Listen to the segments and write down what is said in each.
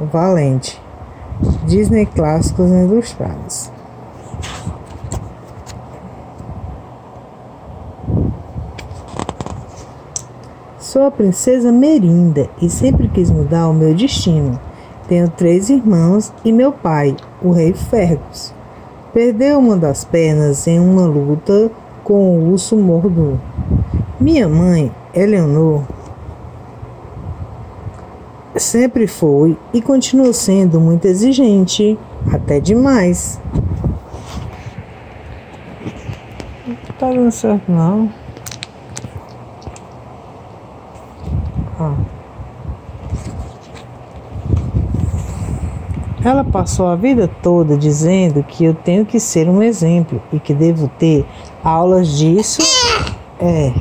Valente. Disney Clássicos Ilustrados. Sou a princesa Merinda e sempre quis mudar o meu destino. Tenho três irmãos e meu pai, o rei Fergus. Perdeu uma das pernas em uma luta com o urso mordo. Minha mãe, Eleanor, sempre foi e continua sendo muito exigente, até demais. Não tá dando certo não. Ah. Ela passou a vida toda dizendo que eu tenho que ser um exemplo e que devo ter aulas disso, é,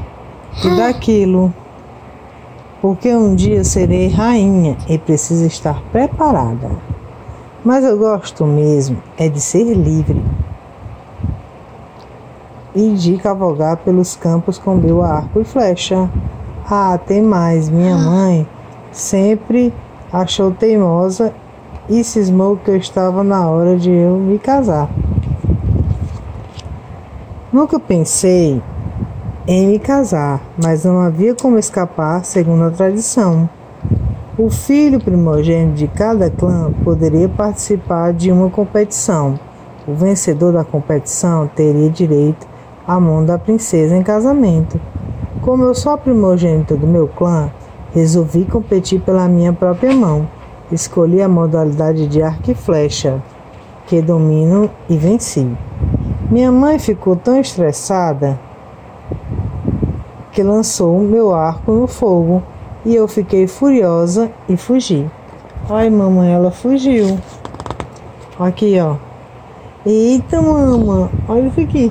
e daquilo porque um dia serei rainha e preciso estar preparada. Mas eu gosto mesmo é de ser livre e de cavalgar pelos campos com meu arco e flecha. Ah, tem mais, minha mãe sempre achou teimosa e cismou que eu estava na hora de eu me casar. Nunca pensei em me casar, mas não havia como escapar, segundo a tradição. O filho primogênito de cada clã poderia participar de uma competição. O vencedor da competição teria direito à mão da princesa em casamento. Como eu sou a primogênita do meu clã, resolvi competir pela minha própria mão. Escolhi a modalidade de arco e flecha, que domino e venci. Minha mãe ficou tão estressada que lançou meu arco no fogo e eu fiquei furiosa e fugi. Ai, mamãe, ela fugiu. Aqui, ó. Eita, mamãe, olha isso aqui.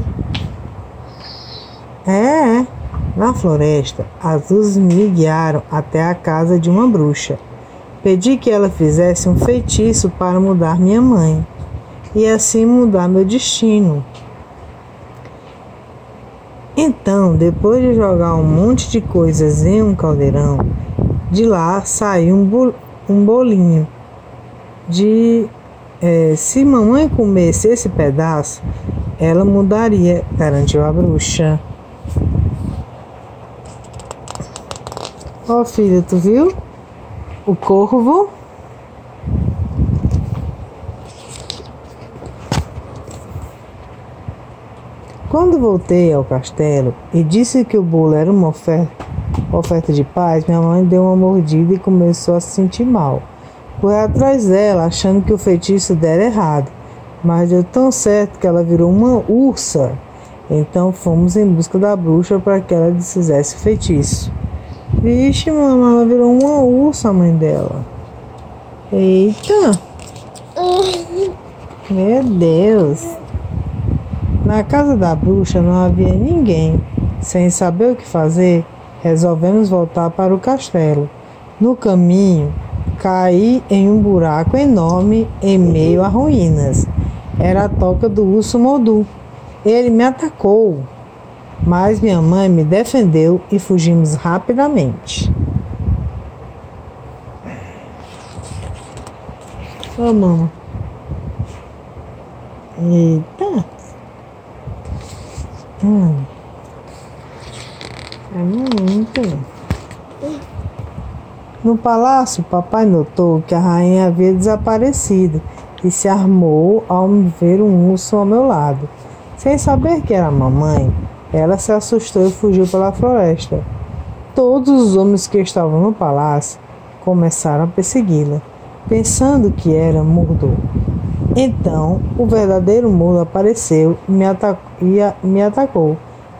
É, é, na floresta, as luzes me guiaram até a casa de uma bruxa. Pedi que ela fizesse um feitiço para mudar minha mãe e assim mudar meu destino. Então, depois de jogar um monte de coisas em um caldeirão, de lá saiu um, bolinho de é, se mamãe comesse esse pedaço, ela mudaria, garantiu a bruxa. Ó oh, filha, tu viu? O corvo Quando voltei ao castelo e disse que o bolo era uma oferta, oferta de paz, minha mãe deu uma mordida e começou a se sentir mal. Corri atrás dela, achando que o feitiço dera errado, mas deu tão certo que ela virou uma ursa. Então fomos em busca da bruxa para que ela desfizesse o feitiço. Vixe, mamãe, ela virou uma ursa, a mãe dela. Eita! Meu Deus! Na casa da bruxa não havia ninguém. Sem saber o que fazer, resolvemos voltar para o castelo. No caminho, caí em um buraco enorme em meio a ruínas. Era a toca do urso Modu. Ele me atacou, mas minha mãe me defendeu e fugimos rapidamente. Oh, mamãe. Eita. Hum. É muito. No palácio, papai notou que a rainha havia desaparecido e se armou ao ver um urso ao meu lado. Sem saber que era a mamãe, ela se assustou e fugiu pela floresta. Todos os homens que estavam no palácio começaram a persegui-la, pensando que era Mordor. Então o verdadeiro mulo apareceu me, e me atacou.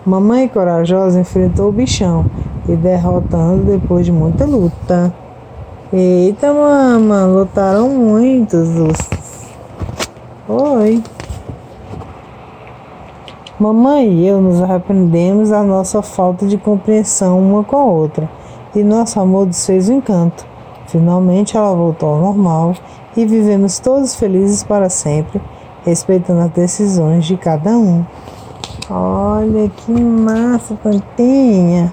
Mamãe corajosa enfrentou o bichão e derrotando depois de muita luta. Eita, mama, lutaram muitos. Oi. Mamãe e eu nos arrependemos da nossa falta de compreensão uma com a outra e nosso amor desfez o encanto. Finalmente ela voltou ao normal e vivemos todos felizes para sempre, respeitando as decisões de cada um. Olha que massa, plantinha!